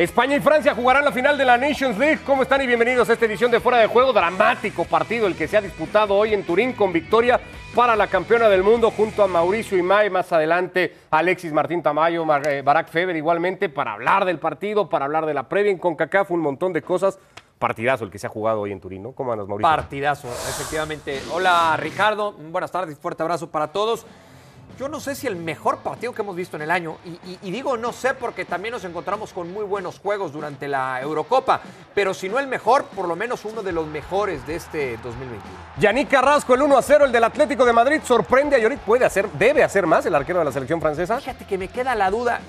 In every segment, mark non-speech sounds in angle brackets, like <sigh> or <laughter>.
España y Francia jugarán la final de la Nations League. ¿Cómo están y bienvenidos a esta edición de Fuera de Juego? Dramático partido el que se ha disputado hoy en Turín con victoria para la campeona del mundo junto a Mauricio Imay, más adelante Alexis Martín Tamayo, eh, Barack Feber igualmente para hablar del partido, para hablar de la previa en CONCACAF, un montón de cosas. Partidazo el que se ha jugado hoy en Turín, ¿no? ¿Cómo andas, Mauricio? Partidazo, efectivamente. Hola, Ricardo. Buenas tardes, fuerte abrazo para todos yo no sé si el mejor partido que hemos visto en el año, y, digo no sé porque también nos encontramos con muy buenos juegos durante la Eurocopa, pero si no el mejor, por lo menos uno de los mejores de este 2021. Yannick Carrasco, el 1 a 0, el del Atlético de Madrid, sorprende a Llorit, puede hacer, debe hacer más el arquero de la selección francesa. Fíjate que me queda la duda,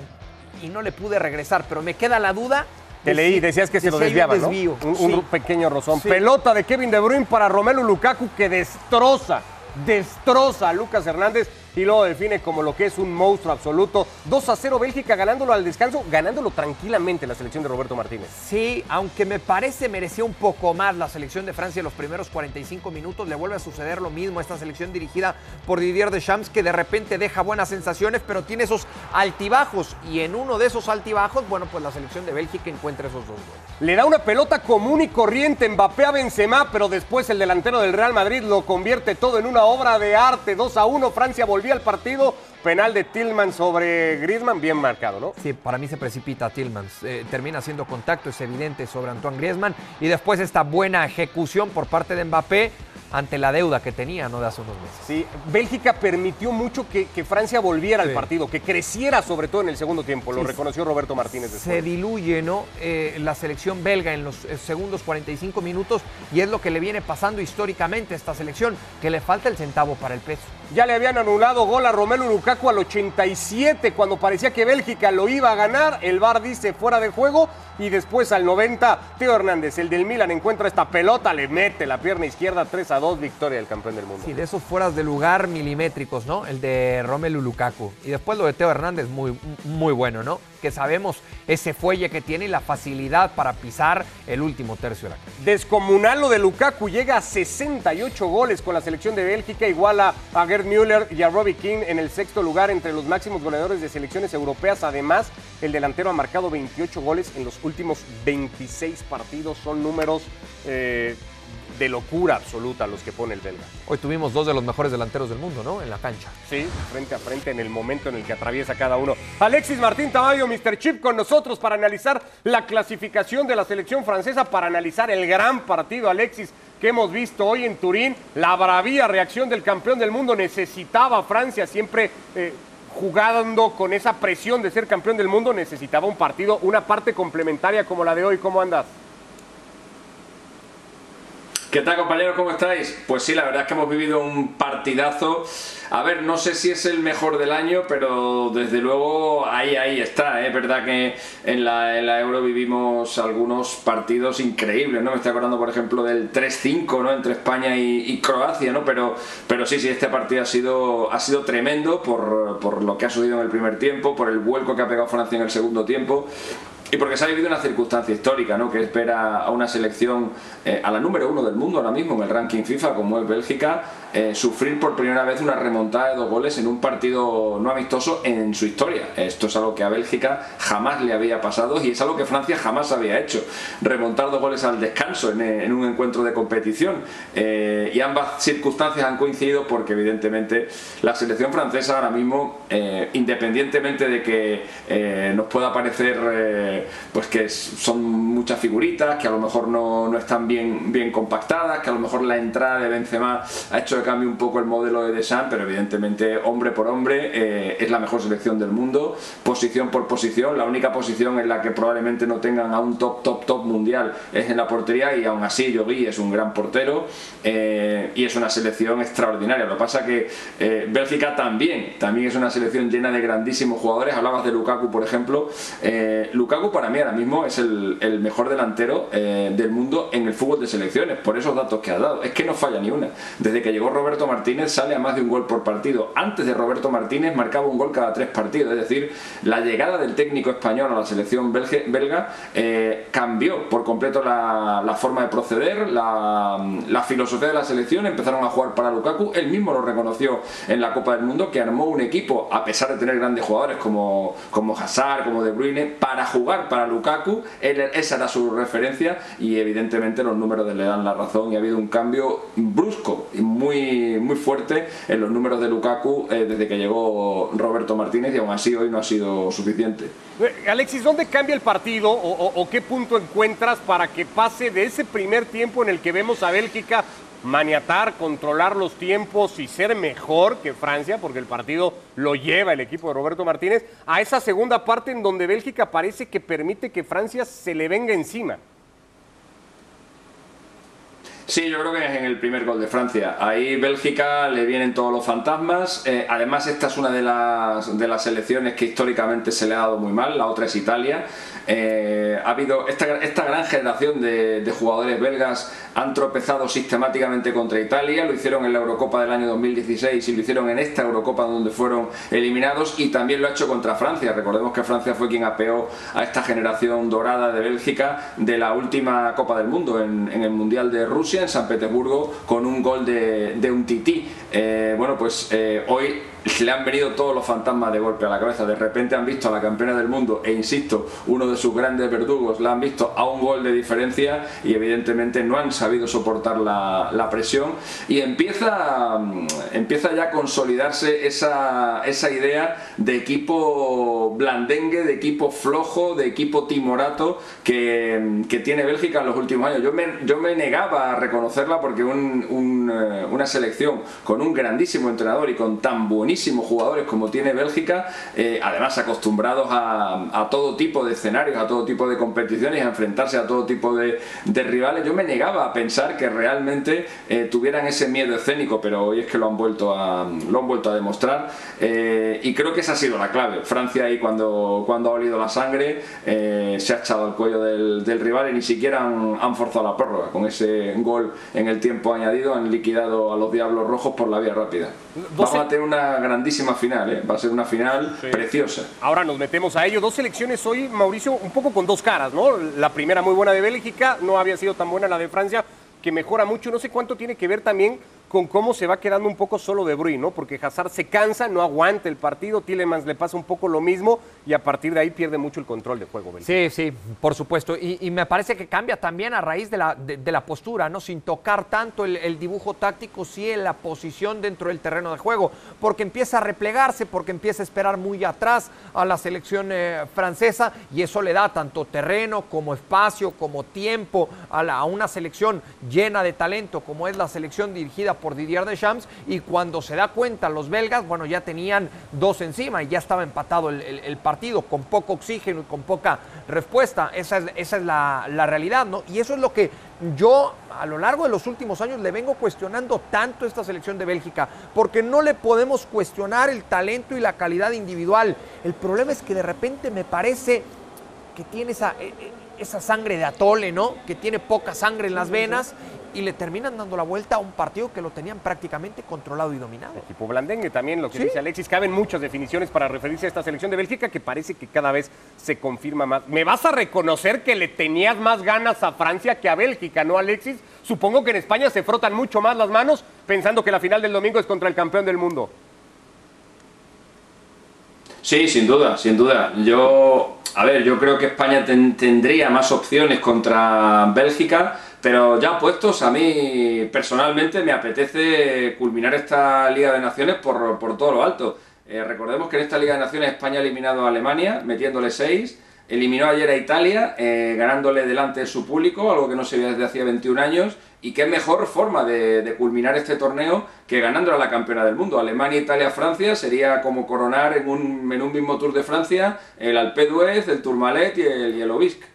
y no le pude regresar, pero me queda la duda te leí, decías que se lo desviaba, ¿no? Un, pequeño rozón. Pelota de Kevin De Bruyne para Romelu Lukaku que destroza, destroza a Lucas Hernández y luego define como lo que es un monstruo absoluto. 2 a 0 Bélgica ganándolo al descanso, ganándolo tranquilamente la selección de Roberto Martínez. Sí, aunque me parece merecía un poco más la selección de Francia en los primeros 45 minutos, le vuelve a suceder lo mismo a esta selección dirigida por Didier Deschamps que de repente deja buenas sensaciones, pero tiene esos altibajos y en uno de esos altibajos, bueno, pues la selección de Bélgica encuentra esos dos goles. Le da una pelota común y corriente Mbappé a Benzema, pero después el delantero del Real Madrid lo convierte todo en una obra de arte. 2 a 1, Francia volvió al partido. Penal de Tillman sobre Griezmann, bien marcado, ¿no? Sí, para mí se precipita Tillman. Eh, termina haciendo contacto, es evidente, sobre Antoine Griezmann. Y después esta buena ejecución por parte de Mbappé ante la deuda que tenía ¿no? de hace unos meses. Sí, Bélgica permitió mucho que, Francia volviera al partido, que creciera sobre todo en el segundo tiempo, lo reconoció Roberto Martínez. Se diluye ¿no? Eh, la selección belga en los eh, segundos 45 minutos y es lo que le viene pasando históricamente a esta selección, que le falta el centavo para el peso. Ya le habían anulado gol a Romelu Lukaku al 87 cuando parecía que Bélgica lo iba a ganar, el VAR dice fuera de juego y después al 90 Teo Hernández, el del Milan, encuentra esta pelota, le mete la pierna izquierda 3 a 2, victoria del campeón del mundo. Sí, de esos fueras de lugar milimétricos, ¿no? El de Romelu Lukaku. Y después lo de Teo Hernández, muy, muy bueno, ¿no? Que sabemos ese fuelle que tiene y la facilidad para pisar el último tercio de la cancha. Descomunal lo de Lukaku, llega a 68 goles con la selección de Bélgica, iguala a Gerd Müller y a Robbie King en el sexto lugar entre los máximos goleadores de selecciones europeas. Además, el delantero ha marcado 28 goles en los últimos 26 partidos. Son números eh, de locura absoluta los que pone el belga. Hoy tuvimos dos de los mejores delanteros del mundo, ¿no? En la cancha. Sí, frente a frente en el momento en el que atraviesa cada uno. Alexis Martín Tamayo, Mr. Chip, con nosotros para analizar la clasificación de la selección francesa, para analizar el gran partido, Alexis, que hemos visto hoy en Turín. La bravía reacción del campeón del mundo necesitaba Francia siempre. Eh, jugando con esa presión de ser campeón del mundo, necesitaba un partido, una parte complementaria como la de hoy. ¿Cómo andas? ¿Qué tal compañeros? ¿Cómo estáis? Pues sí, la verdad es que hemos vivido un partidazo. A ver, no sé si es el mejor del año, pero desde luego ahí, ahí está. ¿eh? Es verdad que en la, Euro vivimos algunos partidos increíbles, ¿no? Me estoy acordando, por ejemplo, del 3-5, ¿no? Entre España y, Croacia, ¿no? Pero, pero sí, sí, este partido ha sido, ha sido tremendo por, por lo que ha sucedido en el primer tiempo, por el vuelco que ha pegado Francia en el segundo tiempo. Y porque se ha vivido una circunstancia histórica, ¿no? Que espera a una selección, eh, a la número uno del mundo ahora mismo en el ranking FIFA, como es Bélgica, eh, sufrir por primera vez una remontada de dos goles en un partido no amistoso en su historia. Esto es algo que a Bélgica jamás le había pasado y es algo que Francia jamás había hecho. Remontar dos goles al descanso en, eh, un encuentro de competición. y ambas circunstancias han coincidido porque evidentemente la selección francesa ahora mismo, independientemente de que nos pueda parecer pues que son muchas figuritas, que a lo mejor no, están bien, bien compactadas, que a lo mejor la entrada de Benzema ha hecho que cambie un poco el modelo de Deschamps, pero evidentemente hombre por hombre eh, es la mejor selección del mundo, posición por posición, la única posición en la que probablemente no tengan a un top, top, top mundial es en la portería y aún así Yogui es un gran portero eh, y es una selección extraordinaria. Lo que pasa que eh, Bélgica también, también es una selección llena de grandísimos jugadores, hablabas de Lukaku por ejemplo, Lukaku para mí ahora mismo es el, mejor delantero eh, del mundo en el fútbol de selecciones, por esos datos que ha dado. Es que no falla ni una. Desde que llegó Roberto Martínez sale a más de un gol por partido. Antes de Roberto Martínez marcaba un gol cada tres partidos. Es decir, la llegada del técnico español a la selección belga eh, cambió por completo la, forma de proceder, la, la filosofía de la selección. Empezaron a jugar para Lukaku. Él mismo lo reconoció en la Copa del Mundo, que armó un equipo, a pesar de tener grandes jugadores como, como Hazard, como De Bruyne, para jugar para Lukaku. esa era su referencia y evidentemente los números le dan la razón y ha habido un cambio brusco y muy, muy fuerte en los números de Lukaku eh, desde que llegó Roberto Martínez y aún así hoy no ha sido suficiente. Eh, Alexis, ¿dónde cambia el partido o, o qué punto encuentras para que pase de ese primer tiempo en el que vemos a Bélgica maniatar, controlar los tiempos y ser mejor que Francia, porque el partido lo lleva el equipo de Roberto Martínez, a esa segunda parte en donde Bélgica parece que permite que Francia se le venga encima. Sí, yo creo que es en el primer gol de Francia. Ahí Bélgica le vienen todos los fantasmas. Eh, además, esta es una de las, de las selecciones que históricamente se le ha dado muy mal. La otra es Italia. Eh, ha habido esta, esta gran generación de, jugadores belgas han tropezado sistemáticamente contra Italia, lo hicieron en la Eurocopa del año 2016 y lo hicieron en esta Eurocopa donde fueron eliminados y también lo ha hecho contra Francia. Recordemos que Francia fue quien apeó a esta generación dorada de Bélgica de la última Copa del Mundo en, el Mundial de Rusia en San Petersburgo con un gol de, un tití. Eh, bueno, pues eh, hoy le han venido todos los fantasmas de golpe a la cabeza. De repente han visto a la campeona del mundo e insisto, uno de sus grandes verdugos la han visto a un gol de diferencia y evidentemente no han sabido soportar la, presión y empieza, mm, empieza ya a consolidarse esa, esa idea de equipo blandengue, de equipo flojo, de equipo timorato que, tiene Bélgica en los últimos años. Yo me, yo me negaba a reconocerla porque un, eh, una selección con un grandísimo entrenador y con tan bonito jugadores como tiene Bélgica, eh, además acostumbrados a, todo tipo de escenarios, a todo tipo de competiciones, a enfrentarse a todo tipo de, rivales. Yo me negaba a pensar que realmente eh, tuvieran ese miedo escénico, pero hoy es que lo han vuelto a, lo han vuelto a demostrar eh, y creo que esa ha sido la clave. Francia ahí cuando, cuando ha olido la sangre se ha echado al cuello del, rival y ni siquiera han, forzado la prórroga. Con ese gol en el tiempo añadido han liquidado a los Diablos Rojos por la vía rápida. Vamos a tener una grandísima final, ¿eh? va a ser una final preciosa. Ahora nos metemos a ello. Dos selecciones hoy, Mauricio, un poco con dos caras, ¿no? La primera muy buena de Bélgica, no había sido tan buena la de Francia, que mejora mucho. No sé cuánto tiene que ver también con cómo se va quedando un poco solo de Bruyne, ¿no? Porque Hazard se cansa, no aguanta el partido, Tillemans le pasa un poco lo mismo y a partir de ahí pierde mucho el control de juego. Sí, sí, por supuesto. Y, me parece que cambia también a raíz de la, de, la postura, ¿no? Sin tocar tanto el, dibujo táctico, sí en la posición dentro del terreno de juego, porque empieza a replegarse, porque empieza a esperar muy atrás a la selección eh, francesa y eso le da tanto terreno como espacio, como tiempo a, a una selección llena de talento como es la selección dirigida por Didier Deschamps y cuando se da cuenta los belgas, bueno, ya tenían dos encima y ya estaba empatado el, partido con poco oxígeno y con poca respuesta. Esa es, esa es la, la realidad, ¿no? Y eso es lo que yo a lo largo de los últimos años le vengo cuestionando tanto esta selección de Bélgica, porque no le podemos cuestionar el talento y la calidad individual. El problema es que de repente me parece que tiene esa, e, e, esa sangre de atole, ¿no? Que tiene poca sangre en las venas y le terminan dando la vuelta a un partido que lo tenían prácticamente controlado y dominado. El equipo blandengue también, lo que dice Alexis, caben muchas definiciones para referirse a esta selección de Bélgica que parece que cada vez se confirma más. ¿Me vas a reconocer que le tenías más ganas a Francia que a Bélgica, no Alexis? Supongo que en España se frotan mucho más las manos pensando que la final del domingo es contra el campeón del mundo. Sí, sin duda, sin duda. Yo, a ver, yo creo que España tendría más opciones contra Bélgica pero ya puestos, a mí personalmente me apetece culminar esta Liga de Naciones por, todo lo alto. Eh, recordemos que en esta Liga de Naciones España ha eliminado a Alemania, metiéndole 6. Eliminó ayer a Italia, eh, ganándole delante de su público, algo que no se veía desde hacía 21 años. Y qué mejor forma de, culminar este torneo que ganando a la campeona del mundo. Alemania, Italia, Francia sería como coronar en un, mismo Tour de Francia el Alpe d'Huez, el Tourmalet y el, y el Obisque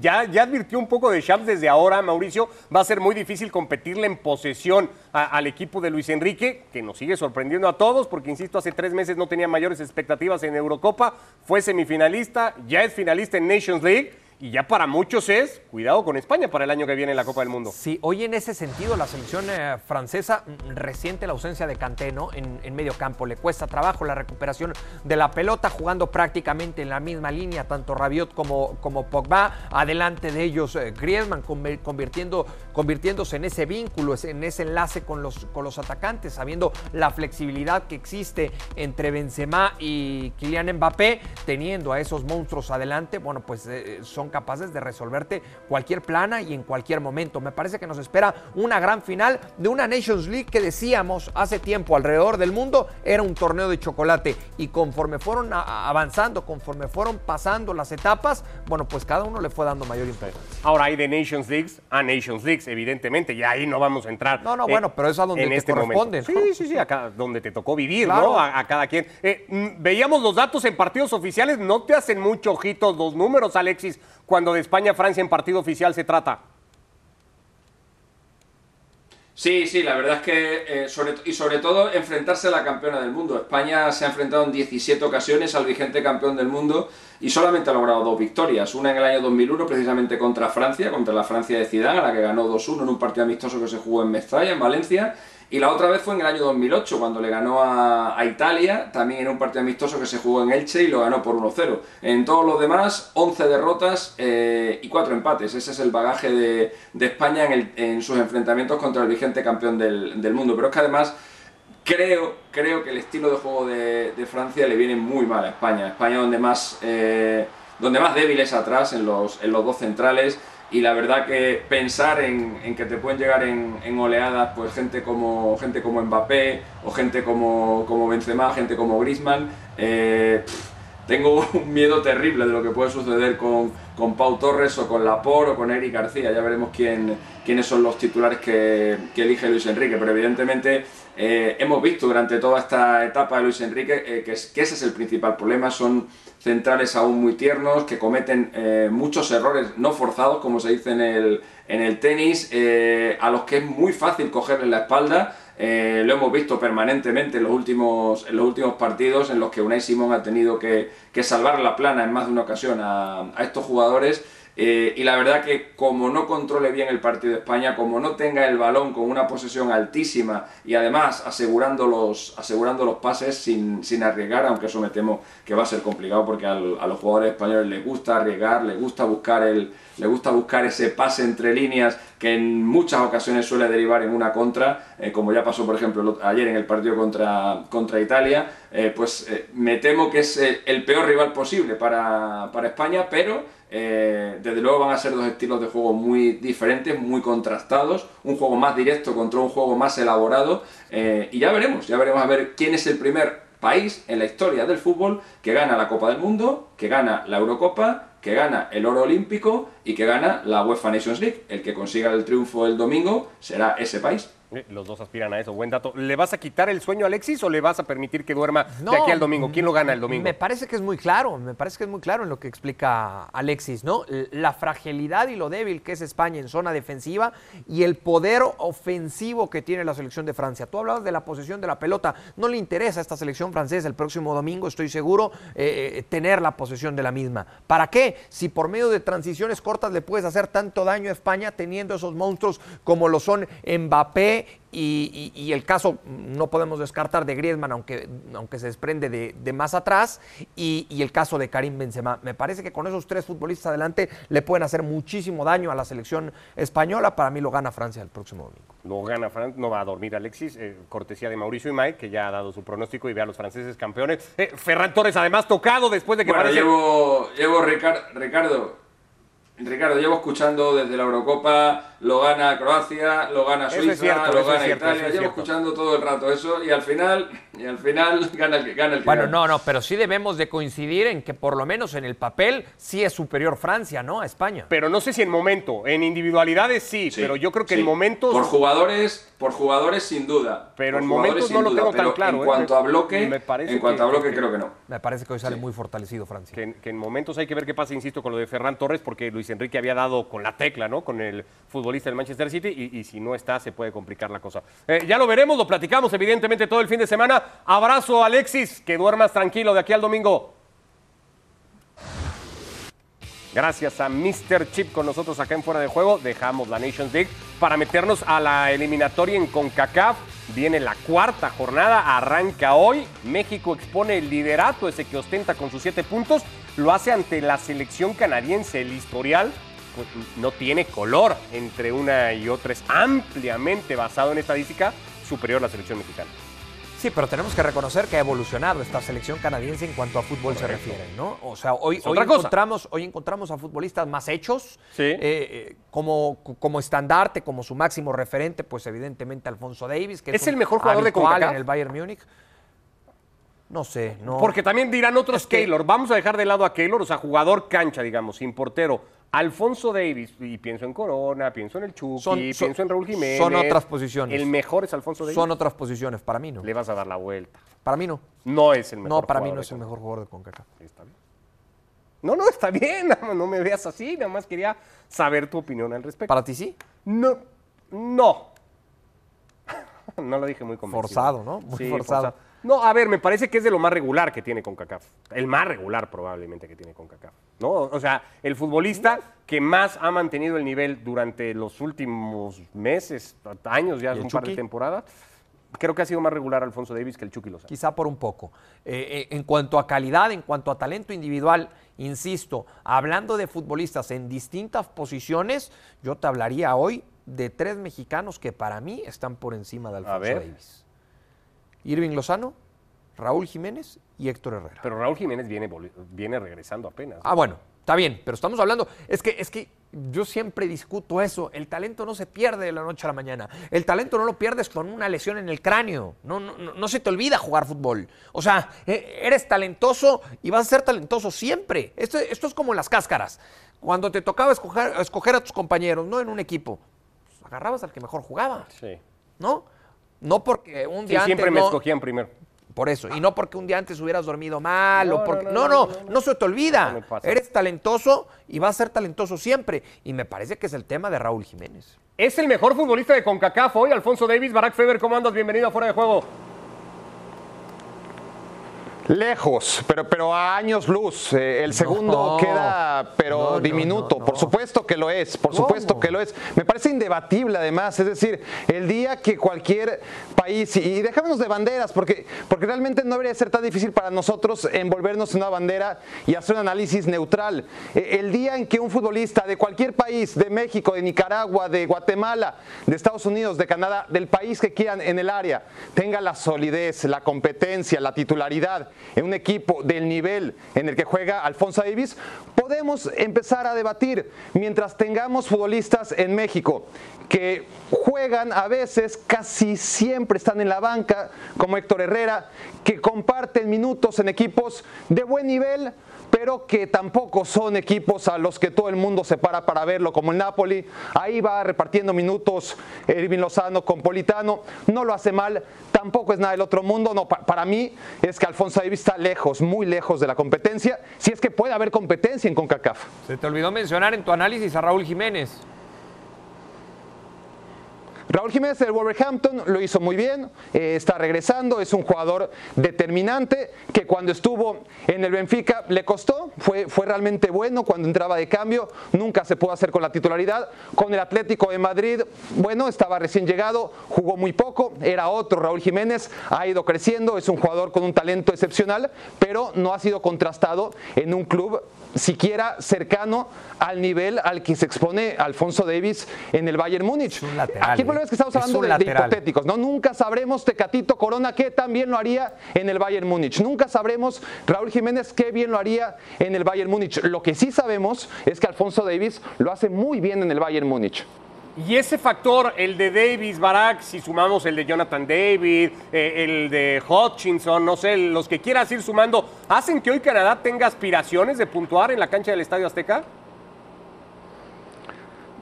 ya, ya, advirtió un poco de Champs desde ahora, Mauricio. Va a ser muy difícil competirle en posesión al equipo de Luis Enrique, que nos sigue sorprendiendo a todos, porque insisto, hace tres meses no tenía mayores expectativas en Eurocopa. Fue semifinalista, ya es finalista en Nations League y ya para muchos es cuidado con España para el año que viene en la Copa del Mundo. Sí, hoy en ese sentido la selección eh, francesa mm, resiente la ausencia de Kanté, ¿no? En, en, medio campo le cuesta trabajo la recuperación de la pelota, jugando prácticamente en la misma línea, tanto Rabiot como, como Pogba, adelante de ellos eh, Griezmann, convirtiendo, convirtiéndose en ese vínculo, en ese enlace con los, con los atacantes, sabiendo la flexibilidad que existe entre Benzema y Kylian Mbappé, teniendo a esos monstruos adelante, bueno, pues eh, son capaces de resolverte cualquier plana y en cualquier momento. Me parece que nos espera una gran final de una Nations League que decíamos hace tiempo alrededor del mundo era un torneo de chocolate y conforme fueron avanzando, conforme fueron pasando las etapas, bueno, pues cada uno le fue dando mayor importancia. Ahora hay de Nations Leagues a Nations Leagues, evidentemente, y ahí no vamos a entrar. No, no, bueno, pero es a donde te este corresponde. Sí, sí, sí, acá donde te tocó vivir, ¿no? A, cada quien. Eh, mm, veíamos los datos en partidos oficiales, no te hacen mucho ojitos los números, Alexis, cuando de España a Francia en partido oficial se trata. Sí, sí, la verdad es que, eh, sobre, y sobre todo, enfrentarse a la campeona del mundo. España se ha enfrentado en 17 ocasiones al vigente campeón del mundo y solamente ha logrado dos victorias. Una en el año 2001, precisamente contra Francia, contra la Francia de Zidane, a la que ganó 2-1 en un partido amistoso que se jugó en Mestalla, en Valencia. Y la otra vez fue en el año 2008, cuando le ganó a, Italia, también en un partido amistoso que se jugó en Elche y lo ganó por 1-0. En todos los demás, 11 derrotas eh, y 4 empates. Ese es el bagaje de, España en, sus enfrentamientos contra el vigente campeón del, mundo. Pero es que además creo, creo que el estilo de juego de, Francia le viene muy mal a España. España donde más, eh, donde más débil es atrás, en los, en los dos centrales y la verdad que pensar en, que te pueden llegar en, oleadas pues gente como gente como Mbappé o gente como, como Benzema, gente como Griezmann, eh, tengo <laughs> un miedo terrible de lo que puede suceder con, con Pau Torres o con Laporte o con Eric García. Ya veremos quién, quiénes son los titulares que, elige Luis Enrique, pero evidentemente eh, hemos visto durante toda esta etapa de Luis Enrique eh, que, ese es el principal problema, son centrales aún muy tiernos, que cometen eh, muchos errores no forzados, como se dice en el, en el tenis, a los que es muy fácil cogerle la espalda. Lo hemos visto permanentemente en los, últimos, en los últimos partidos en los que Unai Simón ha tenido que, que salvar la plana en más de una ocasión a estos jugadores. Eh, y la verdad que como no controle bien el partido de España, como no tenga el balón con una posesión altísima y además asegurando los, asegurando los pases sin, sin arriesgar, aunque eso me temo que va a ser complicado porque a los jugadores españoles les gusta arriesgar, les gusta buscar el, le gusta buscar ese pase entre líneas que en muchas ocasiones suele derivar en una contra, eh, como ya pasó por ejemplo ayer en el partido contra, contra Italia, eh, pues me temo que es el peor rival posible para, para España, pero eh, desde luego van a ser dos estilos de juego muy diferentes, muy contrastados, un juego más directo contra un juego más elaborado eh, y ya veremos, ya veremos a ver quién es el primer país en la historia del fútbol que gana la Copa del Mundo, que gana la Eurocopa, que gana el oro olímpico y que gana la UEFA Nations League. El que consiga el triunfo el domingo será ese país. Eh, los dos aspiran a eso, buen dato. ¿Le vas a quitar el sueño a Alexis o le vas a permitir que duerma de aquí al domingo? ¿Quién lo gana el domingo? Me parece que es muy claro, me parece que es muy claro en lo que explica Alexis, ¿no? La fragilidad y lo débil que es España en zona defensiva y el poder ofensivo que tiene la selección de Francia. Tú hablabas de la posesión de la pelota, no le interesa a esta selección francesa el próximo domingo, estoy seguro, eh, eh, tener la posesión de la misma. ¿Para qué? Si por medio de transiciones cortas le puedes hacer tanto daño a España teniendo esos monstruos como lo son Mbappé, y, el caso no podemos descartar de Griezmann, aunque, aunque se desprende de, más atrás, y, el caso de Karim Benzema. Me parece que con esos tres futbolistas adelante le pueden hacer muchísimo daño a la selección española. Para mí lo gana Francia el próximo domingo. Lo gana Francia, no va a dormir Alexis, eh, cortesía de Mauricio y Mike, que ya ha dado su pronóstico y ve a los franceses campeones. Eh, Ferran Torres además tocado después de que bueno, llevo, llevo Ricardo, Ricardo, llevo escuchando desde la Eurocopa lo gana Croacia, lo gana Suiza, lo gana Italia. Llevo escuchando todo el rato eso y al final, y al final <laughs> gana el que gana el Bueno, no, no, pero sí debemos de coincidir en que por lo menos en el papel sí es superior Francia, ¿no? A España. Pero no sé si en momento, en individualidades sí, pero yo creo que en momentos por jugadores, por jugadores sin duda. Pero en momentos no lo tengo tan claro. En ¿eh? cuanto a bloque, en cuanto a bloque creo que no. Me parece que hoy sale muy fortalecido Francia. Que, que en momentos hay que ver qué pasa, insisto, con lo de Ferran Torres, porque Luis Enrique había dado con la tecla, ¿no? Con el fútbol del Manchester City y, si no está se puede complicar la cosa. Eh, ya lo veremos, lo platicamos evidentemente todo el fin de semana. Abrazo Alexis, que duermas tranquilo de aquí al domingo. Gracias a Mr. Chip con nosotros acá en Fuera de Juego, dejamos la Nations League para meternos a la eliminatoria en CONCACAF. Viene la cuarta jornada, arranca hoy. México expone el liderato, ese que ostenta con sus siete puntos. Lo hace ante la selección canadiense. El historial pues, no tiene color entre una y otra. Es ampliamente basado en estadística superior a la selección mexicana. Sí, pero tenemos que reconocer que ha evolucionado esta selección canadiense en cuanto a fútbol se refiere, ¿no? O sea, hoy, hoy encontramos, hoy encontramos a futbolistas más hechos, Sí. eh, eh, como, como estandarte, como su máximo referente, pues evidentemente Alfonso Davis, que es, ¿Es el mejor jugador de CONCACAF? en el Bayern Múnich. No sé, no. Porque también dirán otros Es que- Keylor. Vamos a dejar de lado a Keylor, o sea, jugador cancha, digamos, sin portero. Alfonso Davis, y pienso en Corona, pienso en el Chucky, Son- son- pienso en Raúl Jiménez. son otras posiciones. El mejor es Alfonso Davis. son otras posiciones, para mí no. Le vas a dar la vuelta. Para mí no. No es el mejor No, para mí no es el mejor jugador de CONCACAF. CONCACAF. Está bien. No, no, está bien. <laughs> No, no me veas así. Nada más quería saber tu opinión al respecto. Para ti sí. No, no. <laughs> No lo dije muy convencido. Forzado, ¿no? Muy forzado. No, a ver, me parece que es de lo más regular que tiene CONCACAF. El más regular probablemente que tiene CONCACAF. ¿no? O sea, el futbolista que más ha mantenido el nivel durante los últimos meses, años, ya ¿Y el un par de temporadas, creo que ha sido más regular Alfonso Davis que el Chucky Lozano. Quizá por un poco. Eh, eh, en cuanto a calidad, en cuanto a talento individual, insisto, hablando de futbolistas en distintas posiciones, yo te hablaría hoy de tres mexicanos que para mí están por encima de Alfonso. Davis. Irving Lozano, Raúl Jiménez y Héctor Herrera. Pero Raúl Jiménez viene, viene regresando apenas. Ah, bueno, está bien, pero estamos hablando, es que, es que yo siempre discuto eso, el talento no se pierde de la noche a la mañana, el talento no lo pierdes con una lesión en el cráneo, no, no, no, se te olvida jugar fútbol, o sea, eh, eres talentoso y vas a ser talentoso siempre, esto, esto es como las cáscaras, cuando te tocaba escoger, escoger a tus compañeros, no en un equipo, pues, agarrabas al que mejor jugaba, Sí. ¿no? No porque un Sí, día siempre antes me no- escogían primero. por eso. Y no porque un día antes hubieras dormido mal No, o porque. no, No no, no se te olvida. Eres talentoso y vas a ser talentoso siempre. Y me parece que es el tema de Raúl Jiménez. Es el mejor futbolista de CONCACAF hoy, Alfonso Davis. Barack Feber, ¿cómo andas? Bienvenido a Fuera de Juego. Lejos, pero, pero a años luz. Eh, el segundo No. queda, pero No, diminuto. no, Por supuesto que lo es, por ¿Cómo? supuesto que lo es. Me parece indebatible además. Es decir, el día que cualquier país, y, y dejémonos de banderas, porque, porque realmente no debería ser tan difícil para nosotros envolvernos en una bandera y hacer un análisis neutral. Eh, el día en que un futbolista de cualquier país, de México, de Nicaragua, de Guatemala, de Estados Unidos, de Canadá, del país que quieran en el área, tenga la solidez, la competencia, la titularidad en un equipo del nivel en el que juega Alfonso Davis, podemos empezar a debatir mientras tengamos futbolistas en México que juegan a veces, casi siempre están en la banca, como Héctor Herrera, que comparten minutos en equipos de buen nivel, pero que tampoco son equipos a los que todo el mundo se para para verlo, como el Napoli. Ahí va repartiendo minutos Irving Lozano con Politano. No lo hace mal, tampoco es nada del otro mundo. No, pa- para mí es que Alfonso Davis está lejos, muy lejos de la competencia, si es que puede haber competencia en CONCACAF. Se te olvidó mencionar en tu análisis a Raúl Jiménez. Raúl Jiménez del Wolverhampton lo hizo muy bien, eh, está regresando, es un jugador determinante que cuando estuvo en el Benfica le costó, fue, fue realmente bueno cuando entraba de cambio, nunca se pudo hacer con la titularidad. Con el Atlético de Madrid, bueno, estaba recién llegado, jugó muy poco, era otro Raúl Jiménez, ha ido creciendo, es un jugador con un talento excepcional, pero no ha sido contrastado en un club siquiera cercano al nivel al que se expone Alfonso Davis en el Bayern Múnich. un lateral, Aquí el problema es que estamos Es hablando de, hipotéticos, ¿no? Nunca sabremos Tecatito Corona qué tan bien lo haría en el Bayern Múnich. Nunca sabremos Raúl Jiménez qué bien lo haría en el Bayern Múnich. Lo que sí sabemos es que Alfonso Davis lo hace muy bien en el Bayern Múnich. Y ese factor, el de Davis, Barack, si sumamos el de Jonathan David, eh, el de Hutchinson, no sé, los que quieras ir sumando, ¿hacen que hoy Canadá tenga aspiraciones de puntuar en la cancha del Estadio Azteca?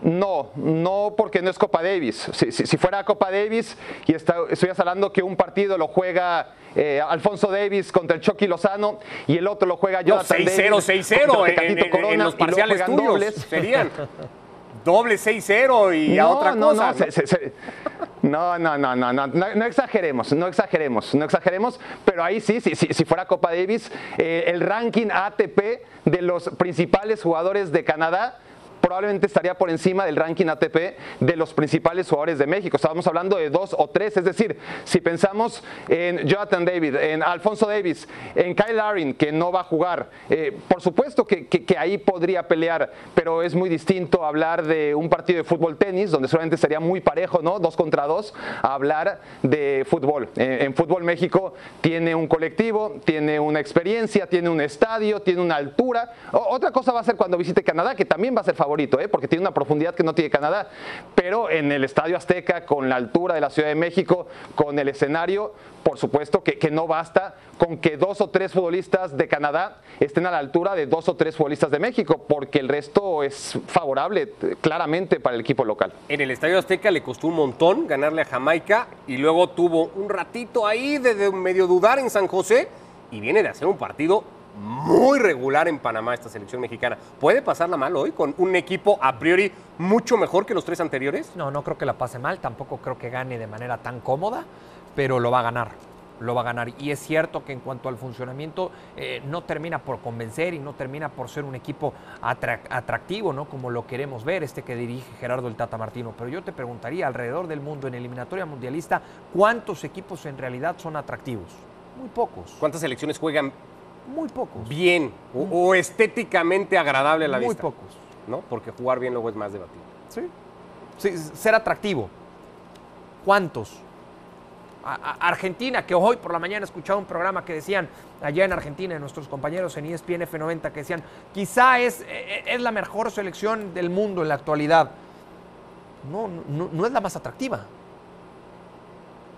No, no porque no es Copa Davis. Si, si- si fuera Copa Davis y está, estuvieras hablando que un partido lo juega eh, Alfonso Davis contra el Chucky Lozano y el otro lo juega No, Jonathan 6-0, Davis 6-0 contra en, Tecatito en- Corona en los parciales tuyos dobles. serían. <laughs> Doble 6-0 y a no, otra no, cosa. no, se- se- se- No, no, no, no, no, no, exageremos, no exageremos, no exageremos, pero ahí sí, sí, sí si fuera Copa Davis, eh, el ranking ATP de los principales jugadores de Canadá probablemente estaría por encima del ranking ATP de los principales jugadores de México. Estábamos hablando de dos o tres, es decir, si pensamos en Jonathan David, en Alfonso Davis, en Kyle Larin, que no va a jugar, eh, por supuesto que, ahí podría pelear, pero es muy distinto hablar de un partido de fútbol tenis, donde solamente sería muy parejo, ¿no? Dos contra dos, a hablar de fútbol. Eh, en fútbol México tiene un colectivo, tiene una experiencia, tiene un estadio, tiene una altura. otra cosa va a ser cuando visite Canadá, que también va a ser ¿eh? porque tiene una profundidad que no tiene Canadá. Pero en el Estadio Azteca, con la altura de la Ciudad de México, con el escenario, por supuesto que, que, no basta con que dos o tres futbolistas de Canadá estén a la altura de dos o tres futbolistas de México, porque el resto es favorable claramente para el equipo local. En el Estadio Azteca le costó un montón ganarle a Jamaica y luego tuvo un ratito ahí de medio dudar en San José y viene de hacer un partido muy regular en Panamá esta selección mexicana. ¿Puede pasarla mal hoy con un equipo a priori mucho mejor que los tres anteriores? No, no creo que la pase mal, tampoco creo que gane de manera tan cómoda, pero lo va a ganar. Lo va a ganar. Y es cierto que en cuanto al funcionamiento, eh, no termina por convencer y no termina por ser un equipo atractivo, ¿no? Como lo queremos ver, este que dirige Gerardo el Tata Martino. Pero yo te preguntaría, alrededor del mundo, en eliminatoria mundialista, ¿cuántos equipos en realidad son atractivos? Muy pocos. ¿Cuántas selecciones juegan muy pocos. Bien o, estéticamente agradable a la vista. Muy pocos. ¿No? Porque jugar bien luego es más debatido. Sí. sí ser atractivo. ¿Cuántos? Argentina, que hoy por la mañana escuchaba un programa que decían, allá en Argentina, nuestros compañeros en ESPN F90, que decían, quizá es, e, e, es la mejor selección del mundo en la actualidad. No, no, es la más atractiva.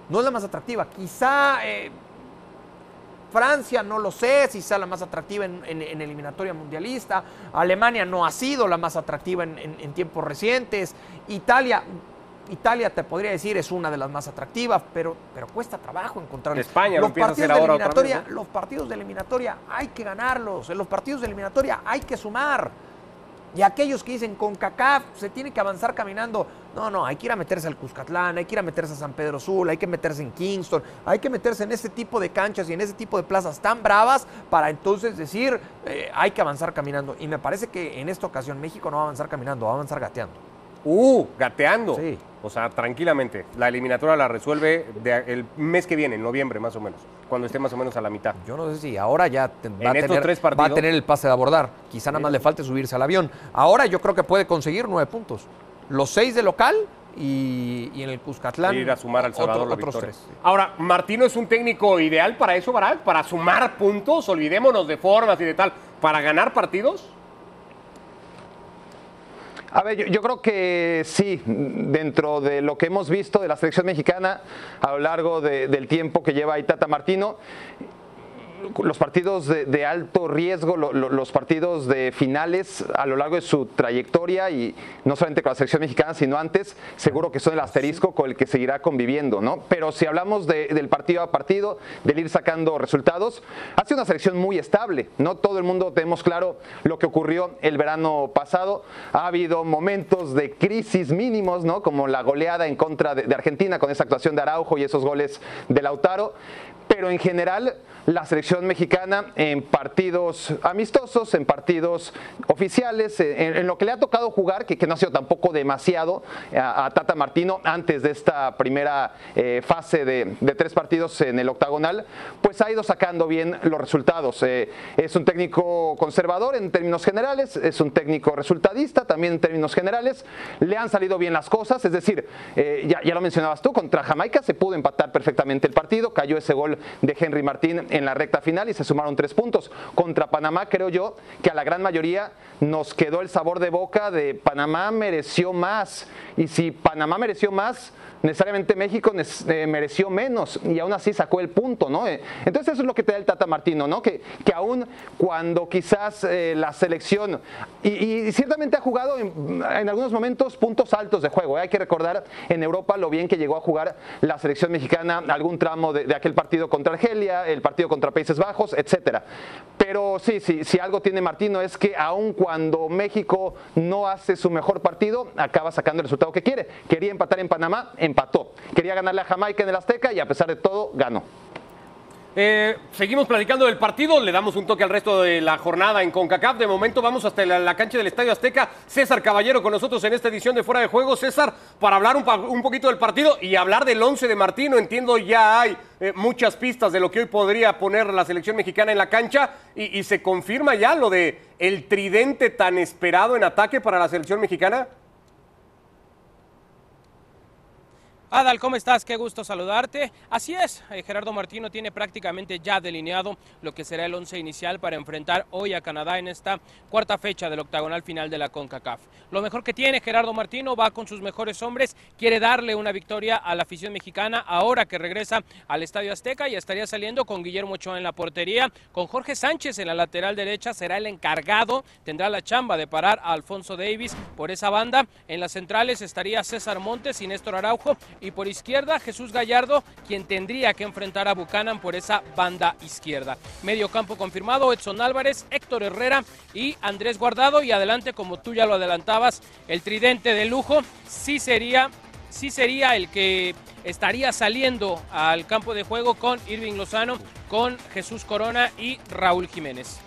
No es la más atractiva. Quizá eh, Francia no lo sé si sea la más atractiva en, eliminatoria mundialista. Alemania no ha sido la más atractiva en, tiempos recientes. Italia, Italia te podría decir es una de las más atractivas, pero, pero cuesta trabajo encontrar. España los partidos de eliminatoria, los partidos de eliminatoria hay que ganarlos. En los partidos de eliminatoria hay que sumar. Y aquellos que dicen con CACAF se tiene que avanzar caminando. No, no, hay que ir a meterse al Cuscatlán, hay que ir a meterse a San Pedro Sula, hay que meterse en Kingston, hay que meterse en ese tipo de canchas y en ese tipo de plazas tan bravas para entonces decir eh, hay que avanzar caminando. Y me parece que en esta ocasión México no va a avanzar caminando, va a avanzar gateando. Uh, gateando. Sí. O sea, tranquilamente. La eliminatoria la resuelve el mes que viene, en noviembre más o menos, cuando esté más o menos a la mitad. Yo no sé si ahora ya va, a tener, va a tener el pase de abordar. Quizá nada más le falte subirse al avión. Ahora yo creo que puede conseguir nueve puntos. Los seis de local y, en el Cuscatlán. ir a sumar al Salvador otros tres. Ahora, Martino es un técnico ideal para eso, ¿verdad? Para sumar puntos, olvidémonos de formas y de tal, para ganar partidos. A ver, yo, creo que sí, dentro de lo que hemos visto de la selección mexicana a lo largo del tiempo que lleva Itata Martino, los partidos de, alto riesgo, los partidos de finales a lo largo de su trayectoria y no solamente con la selección mexicana, sino antes, seguro que son el asterisco con el que seguirá conviviendo, ¿no? Pero si hablamos del partido a partido, del ir sacando resultados, ha sido una selección muy estable, ¿no? Todo el mundo tenemos claro lo que ocurrió el verano pasado. Ha habido momentos de crisis mínimos, ¿no? Como la goleada en contra de Argentina con esa actuación de Araujo y esos goles de Lautaro pero en general la selección mexicana en partidos amistosos, en partidos oficiales, en, lo que le ha tocado jugar, que, no ha sido tampoco demasiado a, Tata Martino antes de esta primera eh, fase de, tres partidos en el octagonal, pues ha ido sacando bien los resultados. Eh, es un técnico conservador en términos generales, es un técnico resultadista también en términos generales, le han salido bien las cosas, es decir, eh, ya, ya lo mencionabas tú, contra Jamaica se pudo empatar perfectamente el partido, cayó ese gol de Henry Martín en la recta final y se sumaron tres puntos. Contra Panamá creo yo que a la gran mayoría nos quedó el sabor de boca de Panamá mereció más. Y si Panamá mereció más, necesariamente México eh, mereció menos y aún así sacó el punto, ¿no? Eh, entonces eso es lo que te da el Tata Martino, ¿no? Que, que aún cuando quizás eh, la selección y, ciertamente ha jugado en, algunos momentos puntos altos de juego. Hay que recordar en Europa lo bien que llegó a jugar la selección mexicana, algún tramo de, aquel partido contra Argelia, el partido contra Países Bajos, etcétera. Pero sí, sí, si algo tiene Martino es que aun cuando México no hace su mejor partido, acaba sacando el resultado que quiere. Quería empatar en Panamá, empató. Quería ganarle a Jamaica en el Azteca y a pesar de todo, ganó. Eh, seguimos platicando del partido, le damos un toque al resto de la jornada en CONCACAF. De momento vamos hasta la, cancha del Estadio Azteca. César Caballero con nosotros en esta edición de Fuera de Juego. César, para hablar un, poquito del partido y hablar del 11 de Martino. Entiendo ya hay eh, muchas pistas de lo que hoy podría poner la selección mexicana en la cancha y, y se confirma ya lo de el tridente tan esperado en ataque para la selección mexicana. Adal, ¿cómo estás? Qué gusto saludarte. Así es, eh, Gerardo Martino tiene prácticamente ya delineado lo que será el once inicial para enfrentar hoy a Canadá en esta cuarta fecha del octagonal final de la CONCACAF. Lo mejor que tiene Gerardo Martino va con sus mejores hombres, quiere darle una victoria a la afición mexicana ahora que regresa al Estadio Azteca y estaría saliendo con Guillermo Ochoa en la portería, con Jorge Sánchez en la lateral derecha, será el encargado, tendrá la chamba de parar a Alfonso Davis por esa banda. En las centrales estaría César Montes y Néstor Araujo y por izquierda Jesús Gallardo, quien tendría que enfrentar a Buchanan por esa banda izquierda. Medio campo confirmado, Edson Álvarez, Héctor Herrera y Andrés Guardado y adelante, como tú ya lo adelantabas, el tridente de lujo sí sería, sí sería el que estaría saliendo al campo de juego con Irving Lozano, con Jesús Corona y Raúl Jiménez.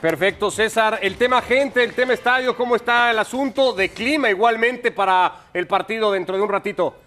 Perfecto, César. El tema gente, el tema estadio, ¿cómo está el asunto de clima igualmente para el partido dentro de un ratito?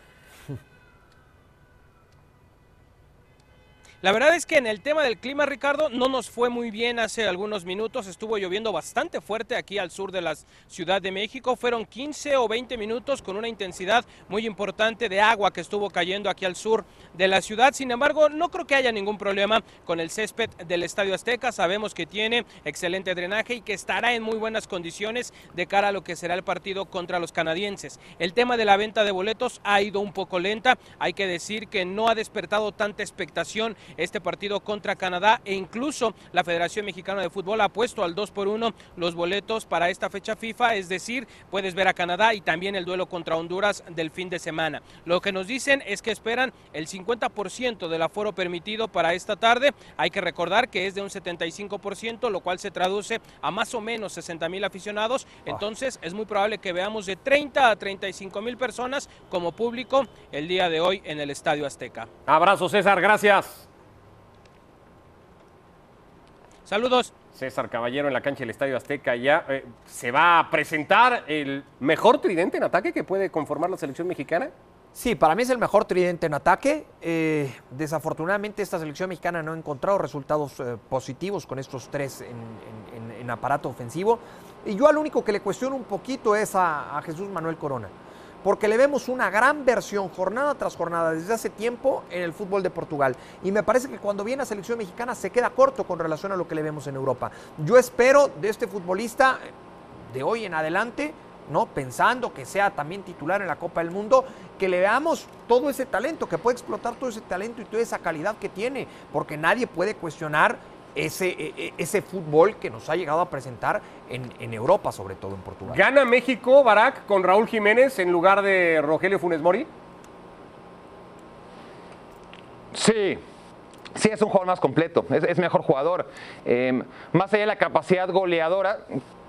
La verdad es que en el tema del clima, Ricardo, no nos fue muy bien hace algunos minutos. Estuvo lloviendo bastante fuerte aquí al sur de la Ciudad de México. Fueron 15 o 20 minutos con una intensidad muy importante de agua que estuvo cayendo aquí al sur de la ciudad. Sin embargo, no creo que haya ningún problema con el césped del Estadio Azteca. Sabemos que tiene excelente drenaje y que estará en muy buenas condiciones de cara a lo que será el partido contra los canadienses. El tema de la venta de boletos ha ido un poco lenta. Hay que decir que no ha despertado tanta expectación este partido contra Canadá e incluso la Federación Mexicana de Fútbol ha puesto al 2 por 1 los boletos para esta fecha FIFA, es decir, puedes ver a Canadá y también el duelo contra Honduras del fin de semana. Lo que nos dicen es que esperan el 50% del aforo permitido para esta tarde. Hay que recordar que es de un 75%, lo cual se traduce a más o menos 60 mil aficionados. Ah. Entonces es muy probable que veamos de 30 a 35 mil personas como público el día de hoy en el Estadio Azteca. Abrazo César, gracias. Saludos. César Caballero en la cancha del Estadio Azteca ya eh, se va a presentar el mejor tridente en ataque que puede conformar la selección mexicana. Sí, para mí es el mejor tridente en ataque. Eh, desafortunadamente esta selección mexicana no ha encontrado resultados eh, positivos con estos tres en, aparato ofensivo. Y yo al único que le cuestiono un poquito es a Jesús Manuel Corona porque le vemos una gran versión jornada tras jornada desde hace tiempo en el fútbol de Portugal. Y me parece que cuando viene a selección mexicana se queda corto con relación a lo que le vemos en Europa. Yo espero de este futbolista de hoy en adelante, ¿no? pensando que sea también titular en la Copa del Mundo, que le veamos todo ese talento, que puede explotar todo ese talento y toda esa calidad que tiene, porque nadie puede cuestionar ese, e, e, ese fútbol que nos ha llegado a presentar en, Europa, sobre todo en Portugal. ¿Gana México, Barak, con Raúl Jiménez en lugar de Rogelio Funes Mori? Sí, sí es un jugador más completo, es, mejor jugador. Em, más allá de la capacidad goleadora,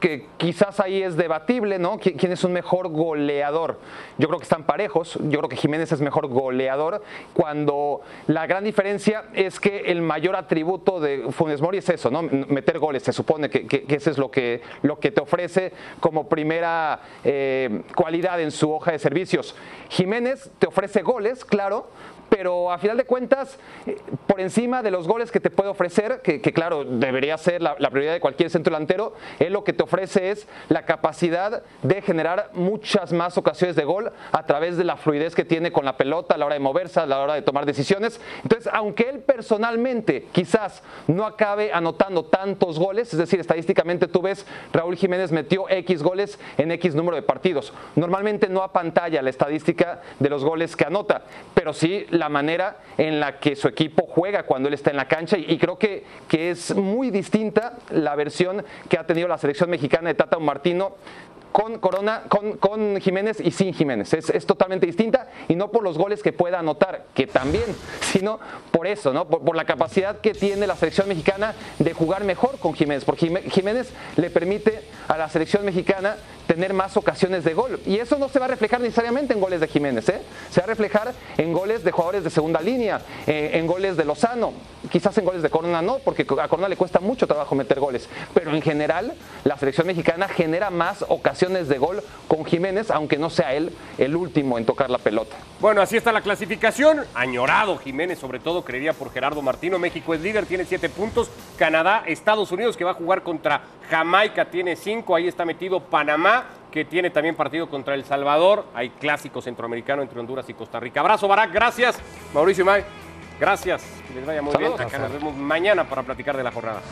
que quizás ahí es debatible, ¿no? ¿Quién es un mejor goleador? Yo creo que están parejos, yo creo que Jiménez es mejor goleador, cuando la gran diferencia es que el mayor atributo de Funes Mori es eso, ¿no? Meter goles, se supone que, que, eso es lo que, lo que te ofrece como primera eh, cualidad en su hoja de servicios. Jiménez te ofrece goles, claro, pero a final de cuentas, eh, por encima de los goles que te puede ofrecer, que, claro, debería ser la, prioridad de cualquier centro delantero, él lo que te ofrece es la capacidad de generar muchas más ocasiones de gol a través de la fluidez que tiene con la pelota a la hora de moverse, a la hora de tomar decisiones. Entonces, aunque él personalmente quizás no acabe anotando tantos goles, es decir, estadísticamente tú ves, Raúl Jiménez metió X goles en X número de partidos. Normalmente no apantalla la estadística de los goles que anota, pero sí la manera en la que su equipo juega cuando él está en la cancha y, creo que, que es muy distinta la versión que ha tenido la selección mexicana de Tata Martino con Corona, con, con, Jiménez y sin Jiménez. Es, es, totalmente distinta y no por los goles que pueda anotar, que también, <laughs> sino por eso, ¿no? Por, por, la capacidad que tiene la selección mexicana de jugar mejor con Jiménez, porque Jiménez le permite a la selección mexicana tener más ocasiones de gol. Y eso no se va a reflejar necesariamente en goles de Jiménez, ¿eh? se va a reflejar en goles de jugadores de segunda línea, eh, en goles de Lozano, quizás en goles de Corona no, porque a Corona le cuesta mucho trabajo meter goles, pero en general la selección mexicana genera más ocasiones de gol con Jiménez, aunque no sea él el último en tocar la pelota. Bueno, así está la clasificación. Añorado Jiménez, sobre todo, creería por Gerardo Martino. México es líder, tiene siete puntos. Canadá, Estados Unidos, que va a jugar contra Jamaica, tiene cinco. Ahí está metido Panamá, que tiene también partido contra El Salvador. Hay clásico centroamericano entre Honduras y Costa Rica. Abrazo, Barak, gracias. Mauricio May, gracias. Que les vaya muy Saludos. bien. Acá nos vemos mañana para platicar de la jornada.